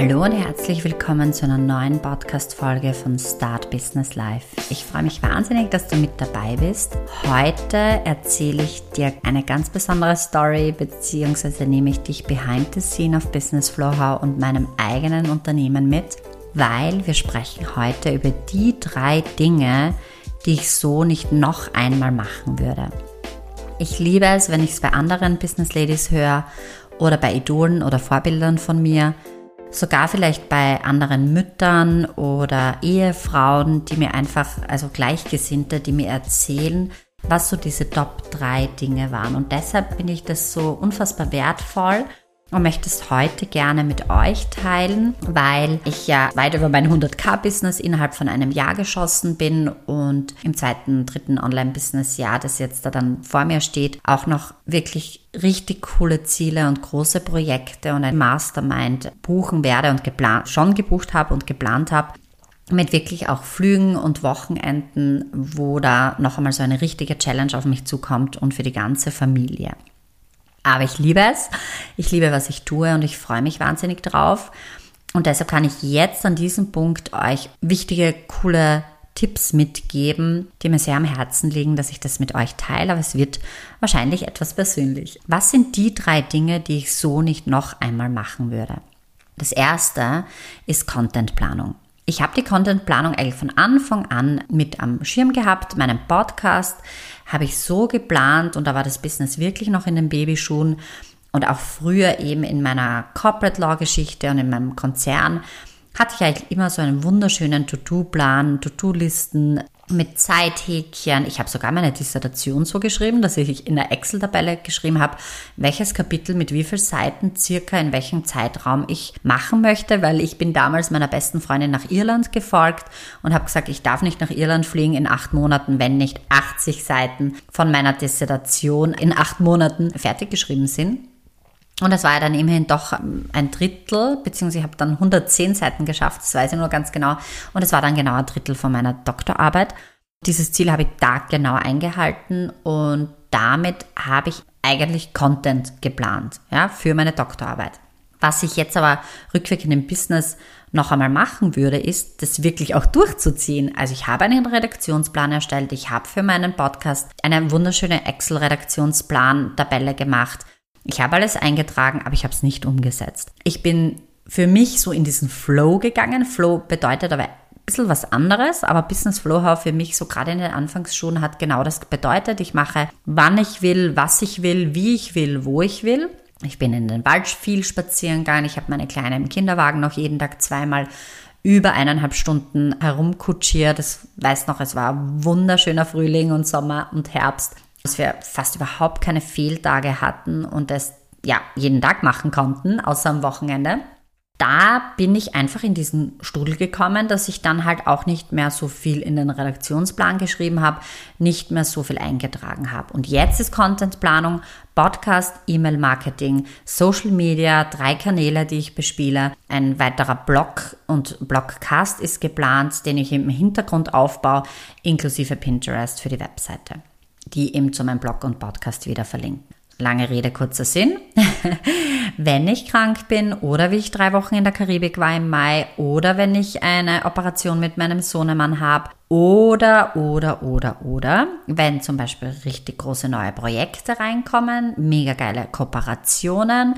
Hallo und herzlich willkommen zu einer neuen Podcast-Folge von Start Business Life. Ich freue mich wahnsinnig, dass du mit dabei bist. Heute erzähle ich dir eine ganz besondere Story, beziehungsweise nehme ich dich behind the scene auf Business Flow und meinem eigenen Unternehmen mit, weil wir sprechen heute über die drei Dinge, die ich so nicht noch einmal machen würde. Ich liebe es, wenn ich es bei anderen Business Ladies höre oder bei Idolen oder Vorbildern von mir, sogar vielleicht bei anderen Müttern oder Ehefrauen, die mir einfach, also Gleichgesinnte, die mir erzählen, was so diese Top 3 Dinge waren. Und deshalb finde ich das so unfassbar wertvoll und möchte es heute gerne mit euch teilen, weil ich ja weit über mein 100k-Business innerhalb von einem Jahr geschossen bin und im zweiten, dritten Online-Business-Jahr, das jetzt da dann vor mir steht, auch noch wirklich richtig coole Ziele und große Projekte und ein Mastermind buchen werde und geplant, schon gebucht habe und geplant habe, mit wirklich auch Flügen und Wochenenden, wo da noch einmal so eine richtige Challenge auf mich zukommt und für die ganze Familie. Aber ich liebe es. Ich liebe, was ich tue und ich freue mich wahnsinnig drauf. Und deshalb kann ich jetzt an diesem Punkt euch wichtige, coole Tipps mitgeben, die mir sehr am Herzen liegen, dass ich das mit euch teile, aber es wird wahrscheinlich etwas persönlich. Was sind die drei Dinge, die ich so nicht noch einmal machen würde? Das erste ist Contentplanung. Ich habe die Contentplanung eigentlich von Anfang an mit am Schirm gehabt. Meinen Podcast habe ich so geplant und da war das Business wirklich noch in den Babyschuhen und auch früher eben in meiner Corporate Law Geschichte und in meinem Konzern hatte ich eigentlich immer so einen wunderschönen To-Do-Plan, To-Do-Listen, mit Zeithäkchen. Ich habe sogar meine Dissertation so geschrieben, dass ich in der Excel-Tabelle geschrieben habe, welches Kapitel mit wie vielen Seiten circa in welchem Zeitraum ich machen möchte, weil ich bin damals meiner besten Freundin nach Irland gefolgt und habe gesagt, ich darf nicht nach Irland fliegen in acht Monaten, wenn nicht 80 Seiten von meiner Dissertation in acht Monaten fertig geschrieben sind. Und das war ja dann immerhin doch ein Drittel, beziehungsweise ich habe dann 110 Seiten geschafft, das weiß ich nur ganz genau. Und es war dann genau ein Drittel von meiner Doktorarbeit. Dieses Ziel habe ich da genau eingehalten und damit habe ich eigentlich Content geplant, ja, für meine Doktorarbeit. Was ich jetzt aber rückwirkend im Business noch einmal machen würde, ist, das wirklich auch durchzuziehen. Also ich habe einen Redaktionsplan erstellt, ich habe für meinen Podcast eine wunderschöne Excel-Redaktionsplan-Tabelle gemacht ich habe alles eingetragen, aber ich habe es nicht umgesetzt. Ich bin für mich so in diesen Flow gegangen. Flow bedeutet aber ein bisschen was anderes, aber Business Flow für mich so gerade in den Anfangsschulen hat genau das bedeutet. Ich mache, wann ich will, was ich will, wie ich will, wo ich will. Ich bin in den Wald viel spazieren gegangen. Ich habe meine Kleine im Kinderwagen noch jeden Tag zweimal über eineinhalb Stunden herumkutschiert. Das weiß noch, es war wunderschöner Frühling und Sommer und Herbst dass wir fast überhaupt keine Fehltage hatten und es ja jeden Tag machen konnten, außer am Wochenende. Da bin ich einfach in diesen Strudel gekommen, dass ich dann halt auch nicht mehr so viel in den Redaktionsplan geschrieben habe, nicht mehr so viel eingetragen habe. Und jetzt ist Contentplanung, Podcast, E-Mail-Marketing, Social Media, drei Kanäle, die ich bespiele. Ein weiterer Blog und Blogcast ist geplant, den ich im Hintergrund aufbaue, inklusive Pinterest für die Webseite die eben zu meinem Blog und Podcast wieder verlinken. Lange Rede, kurzer Sinn. wenn ich krank bin oder wie ich drei Wochen in der Karibik war im Mai oder wenn ich eine Operation mit meinem Sohnemann habe oder, oder, oder, oder, wenn zum Beispiel richtig große neue Projekte reinkommen, mega geile Kooperationen,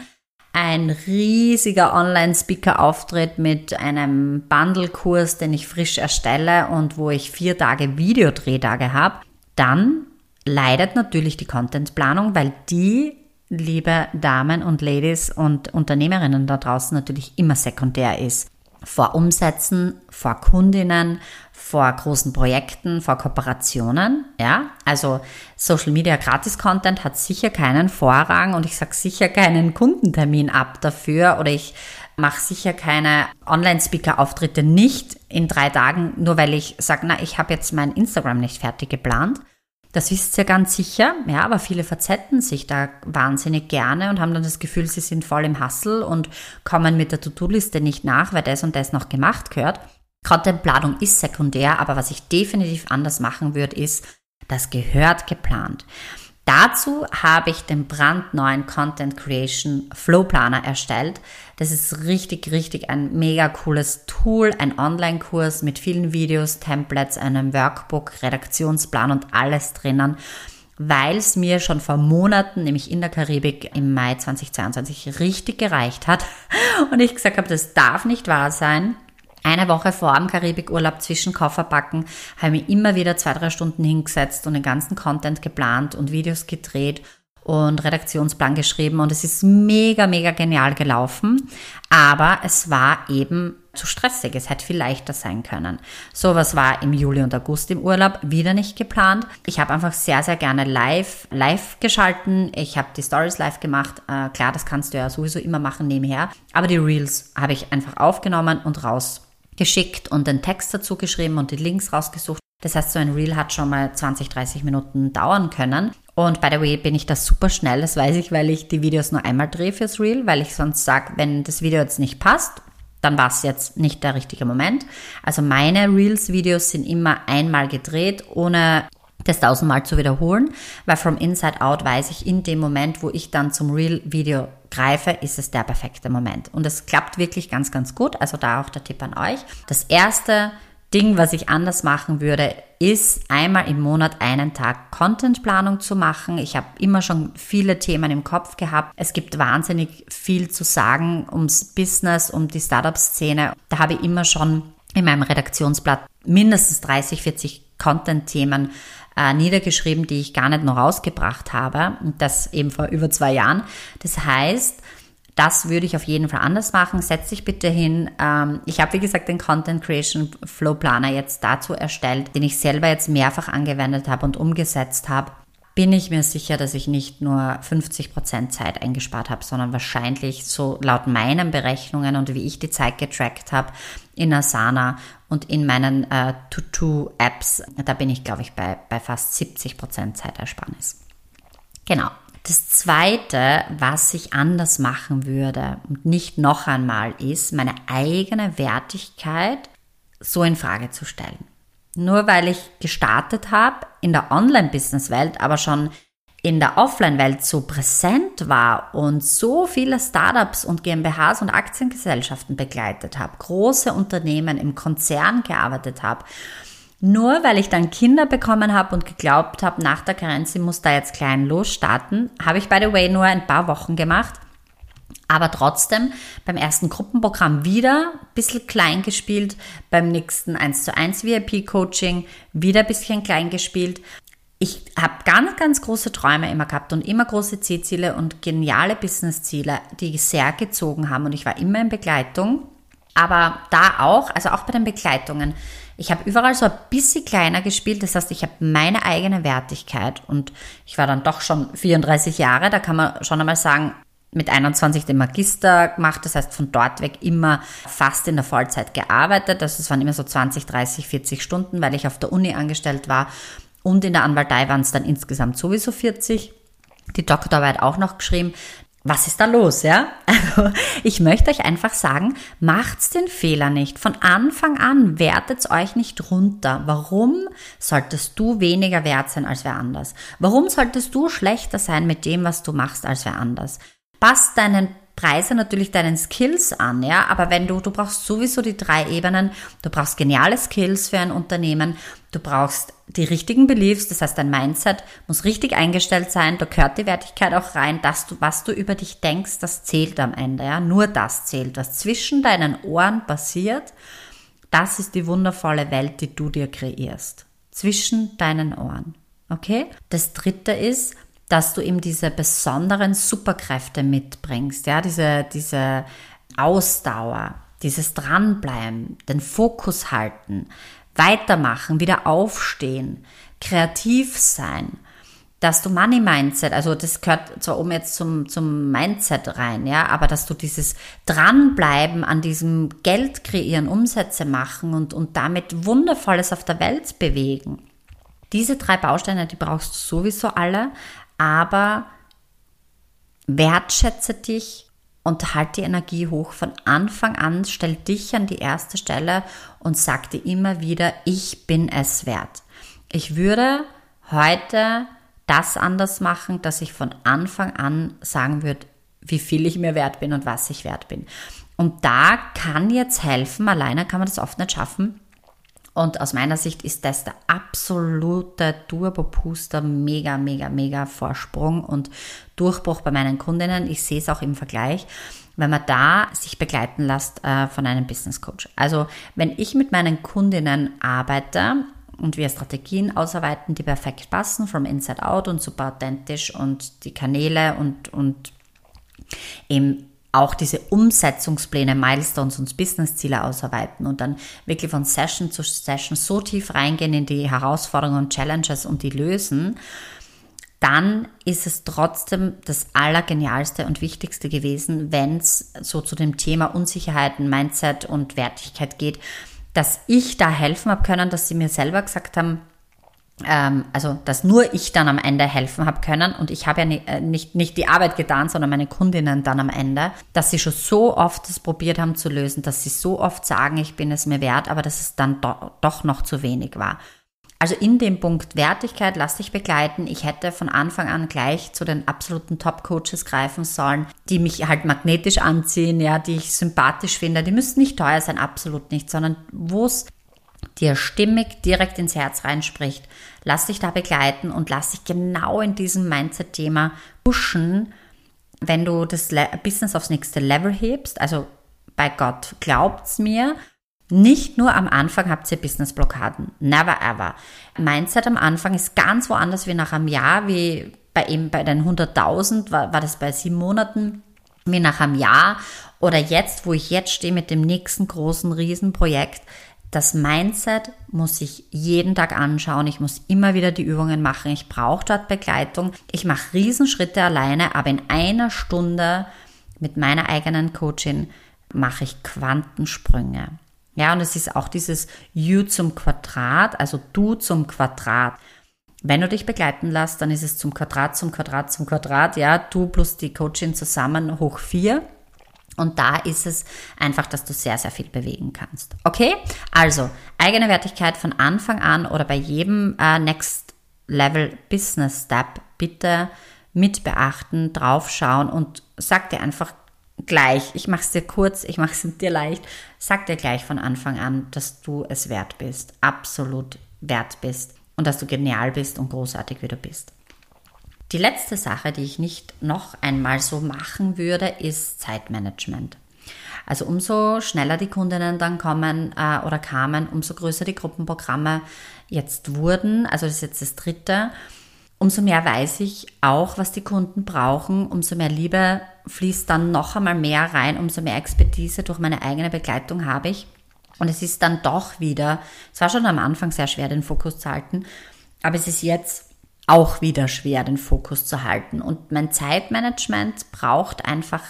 ein riesiger Online-Speaker-Auftritt mit einem Bundle-Kurs, den ich frisch erstelle und wo ich vier Tage Videodrehtage habe, dann leidet natürlich die Contentplanung, weil die, liebe Damen und Ladies und Unternehmerinnen da draußen, natürlich immer sekundär ist. Vor Umsätzen, vor Kundinnen, vor großen Projekten, vor Kooperationen, ja. Also Social Media Gratis Content hat sicher keinen Vorrang und ich sage sicher keinen Kundentermin ab dafür oder ich mache sicher keine Online-Speaker-Auftritte nicht in drei Tagen, nur weil ich sage, na, ich habe jetzt mein Instagram nicht fertig geplant. Das wisst ihr ganz sicher, ja, aber viele verzetten sich da wahnsinnig gerne und haben dann das Gefühl, sie sind voll im Hassel und kommen mit der To-Do-Liste nicht nach, weil das und das noch gemacht gehört. Contentplanung ist sekundär, aber was ich definitiv anders machen würde, ist, das gehört geplant. Dazu habe ich den brandneuen Content Creation Flow Planner erstellt. Das ist richtig, richtig ein mega cooles Tool, ein Online-Kurs mit vielen Videos, Templates, einem Workbook, Redaktionsplan und alles drinnen, weil es mir schon vor Monaten, nämlich in der Karibik im Mai 2022, richtig gereicht hat und ich gesagt habe, das darf nicht wahr sein. Eine Woche vor dem Karibikurlaub zwischen Kofferpacken habe ich immer wieder zwei, drei Stunden hingesetzt und den ganzen Content geplant und Videos gedreht und Redaktionsplan geschrieben und es ist mega, mega genial gelaufen. Aber es war eben zu stressig. Es hätte viel leichter sein können. Sowas war im Juli und August im Urlaub wieder nicht geplant. Ich habe einfach sehr, sehr gerne live, live geschalten. Ich habe die Stories live gemacht. Äh, klar, das kannst du ja sowieso immer machen nebenher. Aber die Reels habe ich einfach aufgenommen und raus geschickt und den Text dazu geschrieben und die Links rausgesucht. Das heißt, so ein Reel hat schon mal 20, 30 Minuten dauern können. Und by the way bin ich das super schnell, das weiß ich, weil ich die Videos nur einmal drehe fürs Reel, weil ich sonst sage, wenn das Video jetzt nicht passt, dann war es jetzt nicht der richtige Moment. Also meine Reels-Videos sind immer einmal gedreht, ohne das tausendmal zu wiederholen, weil from Inside Out weiß ich, in dem Moment, wo ich dann zum Real-Video greife, ist es der perfekte Moment. Und es klappt wirklich ganz, ganz gut. Also da auch der Tipp an euch. Das erste Ding, was ich anders machen würde, ist einmal im Monat einen Tag Contentplanung zu machen. Ich habe immer schon viele Themen im Kopf gehabt. Es gibt wahnsinnig viel zu sagen ums Business, um die Startup-Szene. Da habe ich immer schon in meinem Redaktionsblatt mindestens 30, 40 Content-Themen äh, niedergeschrieben, die ich gar nicht noch rausgebracht habe. Und das eben vor über zwei Jahren. Das heißt, das würde ich auf jeden Fall anders machen. Setz dich bitte hin. Ähm, ich habe, wie gesagt, den Content Creation Flow Planer jetzt dazu erstellt, den ich selber jetzt mehrfach angewendet habe und umgesetzt habe bin ich mir sicher, dass ich nicht nur 50% Zeit eingespart habe, sondern wahrscheinlich so laut meinen Berechnungen und wie ich die Zeit getrackt habe in Asana und in meinen äh, To-Do-Apps, da bin ich, glaube ich, bei, bei fast 70% Zeitersparnis. Genau. Das zweite, was ich anders machen würde und nicht noch einmal ist, meine eigene Wertigkeit so in Frage zu stellen. Nur weil ich gestartet habe in der Online-Business-Welt, aber schon in der Offline-Welt so präsent war und so viele Startups und GmbHs und Aktiengesellschaften begleitet habe, große Unternehmen im Konzern gearbeitet habe, nur weil ich dann Kinder bekommen habe und geglaubt habe, nach der Karenz muss da jetzt klein losstarten, habe ich by the way nur ein paar Wochen gemacht aber trotzdem beim ersten Gruppenprogramm wieder ein bisschen klein gespielt, beim nächsten 1 zu 1 VIP-Coaching wieder ein bisschen klein gespielt. Ich habe ganz, ganz große Träume immer gehabt und immer große Zielziele und geniale Business-Ziele, die sehr gezogen haben und ich war immer in Begleitung. Aber da auch, also auch bei den Begleitungen, ich habe überall so ein bisschen kleiner gespielt, das heißt, ich habe meine eigene Wertigkeit und ich war dann doch schon 34 Jahre, da kann man schon einmal sagen, mit 21 den Magister gemacht, das heißt von dort weg immer fast in der Vollzeit gearbeitet. Also es waren immer so 20, 30, 40 Stunden, weil ich auf der Uni angestellt war. Und in der Anwaltei waren es dann insgesamt sowieso 40. Die Doktorarbeit auch noch geschrieben. Was ist da los, ja? Also, ich möchte euch einfach sagen, macht's den Fehler nicht. Von Anfang an wertet's euch nicht runter. Warum solltest du weniger wert sein als wer anders? Warum solltest du schlechter sein mit dem, was du machst, als wer anders? Passt deinen Preise natürlich deinen Skills an, ja, aber wenn du, du brauchst sowieso die drei Ebenen, du brauchst geniale Skills für ein Unternehmen, du brauchst die richtigen Beliefs, das heißt dein Mindset muss richtig eingestellt sein, da gehört die Wertigkeit auch rein, dass du, was du über dich denkst, das zählt am Ende, ja, nur das zählt, was zwischen deinen Ohren passiert, das ist die wundervolle Welt, die du dir kreierst, zwischen deinen Ohren, okay? Das dritte ist, dass du eben diese besonderen Superkräfte mitbringst, ja, diese, diese Ausdauer, dieses Dranbleiben, den Fokus halten, weitermachen, wieder aufstehen, kreativ sein, dass du Money Mindset, also das gehört zwar oben jetzt zum, zum Mindset rein, ja, aber dass du dieses Dranbleiben an diesem Geld kreieren, Umsätze machen und, und damit Wundervolles auf der Welt bewegen. Diese drei Bausteine, die brauchst du sowieso alle, aber wertschätze dich und halt die Energie hoch. Von Anfang an stell dich an die erste Stelle und sag dir immer wieder, ich bin es wert. Ich würde heute das anders machen, dass ich von Anfang an sagen würde, wie viel ich mir wert bin und was ich wert bin. Und da kann jetzt helfen, alleine kann man das oft nicht schaffen. Und aus meiner Sicht ist das der absolute Turbo-Puster, mega, mega, mega Vorsprung und Durchbruch bei meinen Kundinnen. Ich sehe es auch im Vergleich, wenn man da sich begleiten lässt äh, von einem Business Coach. Also wenn ich mit meinen Kundinnen arbeite und wir Strategien ausarbeiten, die perfekt passen, from inside out und super authentisch und die Kanäle und, und eben auch diese Umsetzungspläne, Milestones und Businessziele ausarbeiten und dann wirklich von Session zu Session so tief reingehen in die Herausforderungen und Challenges und die lösen, dann ist es trotzdem das Allergenialste und Wichtigste gewesen, wenn es so zu dem Thema Unsicherheiten, Mindset und Wertigkeit geht, dass ich da helfen habe können, dass sie mir selber gesagt haben, ähm, also dass nur ich dann am Ende helfen habe können und ich habe ja nicht, äh, nicht, nicht die Arbeit getan, sondern meine Kundinnen dann am Ende, dass sie schon so oft das probiert haben zu lösen, dass sie so oft sagen, ich bin es mir wert, aber dass es dann do, doch noch zu wenig war. Also in dem Punkt Wertigkeit, lass dich begleiten. Ich hätte von Anfang an gleich zu den absoluten Top-Coaches greifen sollen, die mich halt magnetisch anziehen, ja, die ich sympathisch finde. Die müssen nicht teuer sein, absolut nicht, sondern wo es dir stimmig direkt ins Herz reinspricht. Lass dich da begleiten und lass dich genau in diesem Mindset-Thema pushen, wenn du das Business aufs nächste Level hebst. Also bei Gott, glaubt's mir, nicht nur am Anfang habt ihr Business-Blockaden. Never ever. Mindset am Anfang ist ganz woanders wie nach einem Jahr, wie bei eben bei den 100.000 war, war das bei sieben Monaten, wie nach einem Jahr oder jetzt, wo ich jetzt stehe mit dem nächsten großen Riesenprojekt. Das Mindset muss ich jeden Tag anschauen. Ich muss immer wieder die Übungen machen. Ich brauche dort Begleitung. Ich mache Riesenschritte alleine, aber in einer Stunde mit meiner eigenen Coaching mache ich Quantensprünge. Ja, und es ist auch dieses U zum Quadrat, also du zum Quadrat. Wenn du dich begleiten lässt, dann ist es zum Quadrat, zum Quadrat, zum Quadrat, ja, du plus die Coaching zusammen hoch vier. Und da ist es einfach, dass du sehr, sehr viel bewegen kannst. Okay? Also, eigene Wertigkeit von Anfang an oder bei jedem äh, Next Level Business Step bitte mit beachten, draufschauen und sag dir einfach gleich, ich mache es dir kurz, ich mache es dir leicht, sag dir gleich von Anfang an, dass du es wert bist, absolut wert bist und dass du genial bist und großartig wie du bist. Die letzte Sache, die ich nicht noch einmal so machen würde, ist Zeitmanagement. Also umso schneller die Kundinnen dann kommen äh, oder kamen, umso größer die Gruppenprogramme jetzt wurden. Also das ist jetzt das dritte umso mehr weiß ich auch, was die Kunden brauchen, umso mehr Liebe fließt dann noch einmal mehr rein, umso mehr Expertise durch meine eigene Begleitung habe ich. Und es ist dann doch wieder, es war schon am Anfang sehr schwer, den Fokus zu halten, aber es ist jetzt auch wieder schwer, den Fokus zu halten. Und mein Zeitmanagement braucht einfach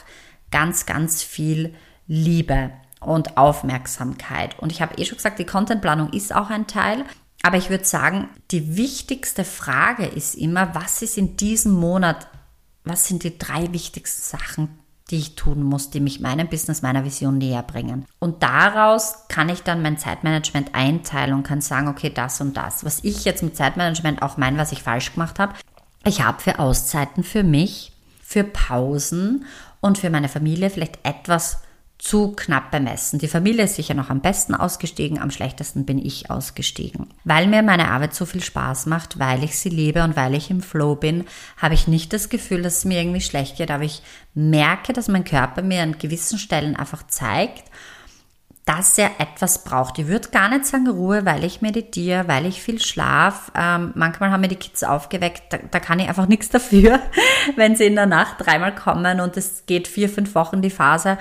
ganz, ganz viel Liebe und Aufmerksamkeit. Und ich habe eh schon gesagt, die Contentplanung ist auch ein Teil. Aber ich würde sagen, die wichtigste Frage ist immer, was ist in diesem Monat, was sind die drei wichtigsten Sachen, die ich tun muss, die mich meinem Business, meiner Vision näher bringen. Und daraus kann ich dann mein Zeitmanagement einteilen und kann sagen, okay, das und das. Was ich jetzt mit Zeitmanagement auch meine, was ich falsch gemacht habe, ich habe für Auszeiten für mich, für Pausen und für meine Familie vielleicht etwas zu knapp bemessen. Die Familie ist sicher noch am besten ausgestiegen, am schlechtesten bin ich ausgestiegen. Weil mir meine Arbeit so viel Spaß macht, weil ich sie liebe und weil ich im Flow bin, habe ich nicht das Gefühl, dass es mir irgendwie schlecht geht, aber ich merke, dass mein Körper mir an gewissen Stellen einfach zeigt, dass er etwas braucht. Ich würde gar nicht sagen Ruhe, weil ich meditiere, weil ich viel schlaf. Ähm, manchmal haben mir die Kids aufgeweckt, da, da kann ich einfach nichts dafür, wenn sie in der Nacht dreimal kommen und es geht vier, fünf Wochen die Phase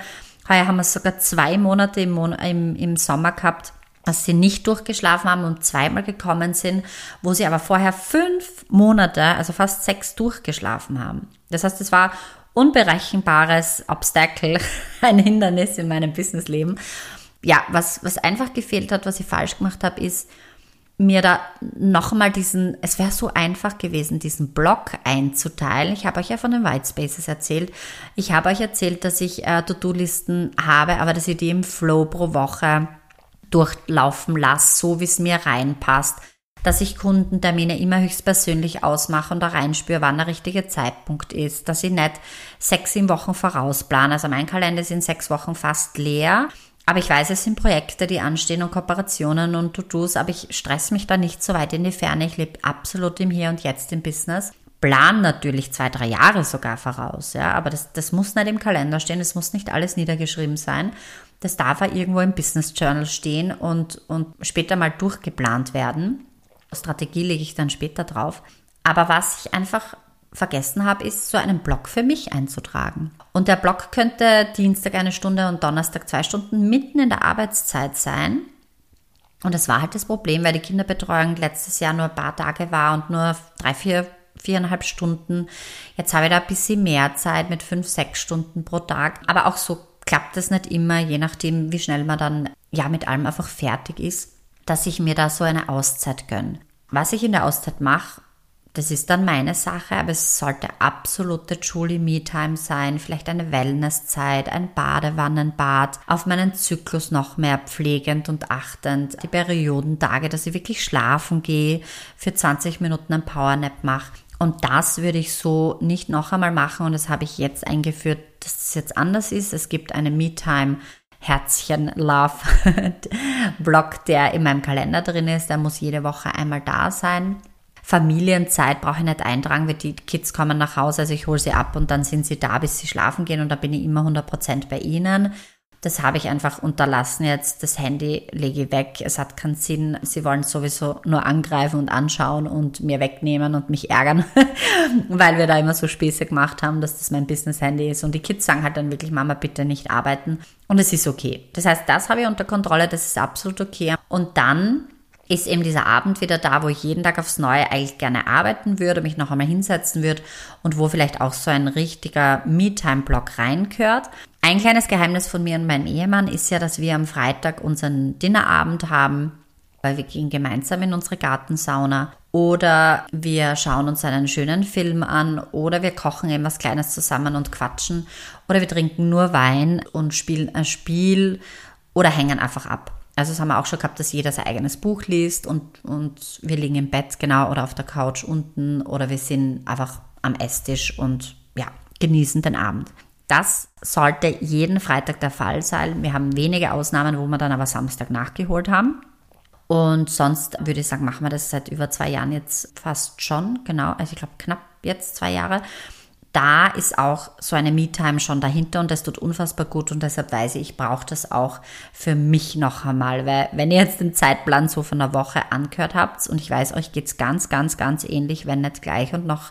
Heuer haben wir sogar zwei Monate im, Mon im, im Sommer gehabt, dass sie nicht durchgeschlafen haben und zweimal gekommen sind, wo sie aber vorher fünf Monate, also fast sechs, durchgeschlafen haben. Das heißt, es war unberechenbares Obstacle, ein Hindernis in meinem Businessleben. Ja, was, was einfach gefehlt hat, was ich falsch gemacht habe, ist, mir da nochmal diesen, es wäre so einfach gewesen, diesen Block einzuteilen. Ich habe euch ja von den White Spaces erzählt. Ich habe euch erzählt, dass ich äh, To-Do-Listen habe, aber dass ich die im Flow pro Woche durchlaufen lasse, so wie es mir reinpasst. dass ich Kundentermine immer höchstpersönlich ausmache und da reinspüre, wann der richtige Zeitpunkt ist, dass ich nicht sechs, sieben Wochen vorausplane. Also mein Kalender ist in sechs Wochen fast leer. Aber ich weiß, es sind Projekte, die anstehen und Kooperationen und To-Dos, aber ich stress mich da nicht so weit in die Ferne. Ich lebe absolut im Hier und Jetzt im Business. Plan natürlich zwei, drei Jahre sogar voraus, ja, aber das, das muss nicht im Kalender stehen, es muss nicht alles niedergeschrieben sein. Das darf auch irgendwo im Business Journal stehen und, und später mal durchgeplant werden. Strategie lege ich dann später drauf. Aber was ich einfach vergessen habe, ist, so einen Blog für mich einzutragen. Und der Blog könnte Dienstag eine Stunde und Donnerstag zwei Stunden mitten in der Arbeitszeit sein. Und das war halt das Problem, weil die Kinderbetreuung letztes Jahr nur ein paar Tage war und nur drei, vier, viereinhalb Stunden. Jetzt habe ich da ein bisschen mehr Zeit mit fünf, sechs Stunden pro Tag. Aber auch so klappt das nicht immer, je nachdem, wie schnell man dann ja mit allem einfach fertig ist, dass ich mir da so eine Auszeit gönne. Was ich in der Auszeit mache, das ist dann meine Sache, aber es sollte absolute Julie Me-Time sein, vielleicht eine Wellnesszeit, ein Badewannenbad, auf meinen Zyklus noch mehr pflegend und achtend, die Periodentage, dass ich wirklich schlafen gehe, für 20 Minuten ein Powernap mache. Und das würde ich so nicht noch einmal machen und das habe ich jetzt eingeführt, dass es das jetzt anders ist. Es gibt eine Me-Time Herzchen Love Blog, der in meinem Kalender drin ist. Der muss jede Woche einmal da sein. Familienzeit brauche ich nicht eintragen, weil die Kids kommen nach Hause, also ich hole sie ab und dann sind sie da, bis sie schlafen gehen und da bin ich immer 100% bei ihnen. Das habe ich einfach unterlassen jetzt. Das Handy lege ich weg. Es hat keinen Sinn. Sie wollen sowieso nur angreifen und anschauen und mir wegnehmen und mich ärgern, weil wir da immer so Späße gemacht haben, dass das mein Business-Handy ist. Und die Kids sagen halt dann wirklich, Mama, bitte nicht arbeiten. Und es ist okay. Das heißt, das habe ich unter Kontrolle. Das ist absolut okay. Und dann ist eben dieser Abend wieder da, wo ich jeden Tag aufs Neue eigentlich gerne arbeiten würde, mich noch einmal hinsetzen würde und wo vielleicht auch so ein richtiger Me-Time-Block reinkört. Ein kleines Geheimnis von mir und meinem Ehemann ist ja, dass wir am Freitag unseren Dinnerabend haben, weil wir gehen gemeinsam in unsere Gartensauna oder wir schauen uns einen schönen Film an oder wir kochen eben was Kleines zusammen und quatschen oder wir trinken nur Wein und spielen ein Spiel oder hängen einfach ab. Also das haben wir auch schon gehabt, dass jeder sein eigenes Buch liest und, und wir liegen im Bett, genau, oder auf der Couch unten oder wir sind einfach am Esstisch und ja, genießen den Abend. Das sollte jeden Freitag der Fall sein. Wir haben wenige Ausnahmen, wo wir dann aber Samstag nachgeholt haben. Und sonst würde ich sagen, machen wir das seit über zwei Jahren jetzt fast schon, genau, also ich glaube knapp jetzt zwei Jahre da ist auch so eine Me-Time schon dahinter und das tut unfassbar gut und deshalb weiß ich, ich brauche das auch für mich noch einmal, weil wenn ihr jetzt den Zeitplan so von einer Woche angehört habt und ich weiß, euch geht's ganz, ganz, ganz ähnlich, wenn nicht gleich und noch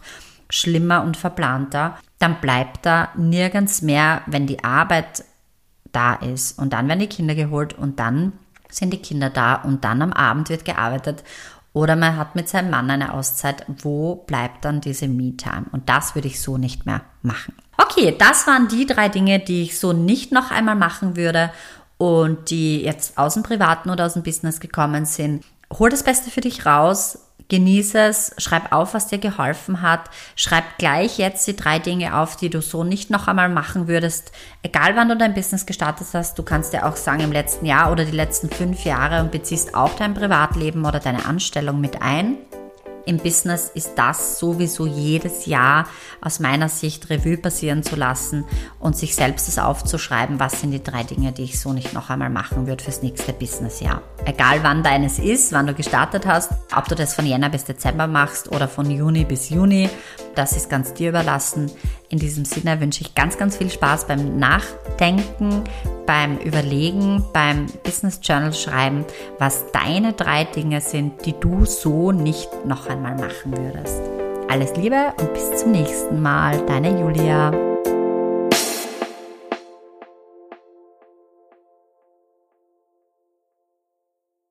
schlimmer und verplanter, dann bleibt da nirgends mehr, wenn die Arbeit da ist und dann werden die Kinder geholt und dann sind die Kinder da und dann am Abend wird gearbeitet oder man hat mit seinem Mann eine Auszeit. Wo bleibt dann diese Me-Time? Und das würde ich so nicht mehr machen. Okay, das waren die drei Dinge, die ich so nicht noch einmal machen würde und die jetzt aus dem Privaten oder aus dem Business gekommen sind. Hol das Beste für dich raus, Genieße es, schreib auf, was dir geholfen hat. Schreib gleich jetzt die drei Dinge auf, die du so nicht noch einmal machen würdest. Egal wann du dein Business gestartet hast, du kannst dir auch sagen im letzten Jahr oder die letzten fünf Jahre und beziehst auch dein Privatleben oder deine Anstellung mit ein. Im Business ist das sowieso jedes Jahr aus meiner Sicht Revue passieren zu lassen und sich selbst das aufzuschreiben, was sind die drei Dinge, die ich so nicht noch einmal machen würde fürs nächste Businessjahr. Egal wann deines ist, wann du gestartet hast, ob du das von Jänner bis Dezember machst oder von Juni bis Juni, das ist ganz dir überlassen. In diesem Sinne wünsche ich ganz, ganz viel Spaß beim Nachdenken, beim Überlegen, beim Business Journal schreiben, was deine drei Dinge sind, die du so nicht noch einmal machen würdest. Alles Liebe und bis zum nächsten Mal, deine Julia.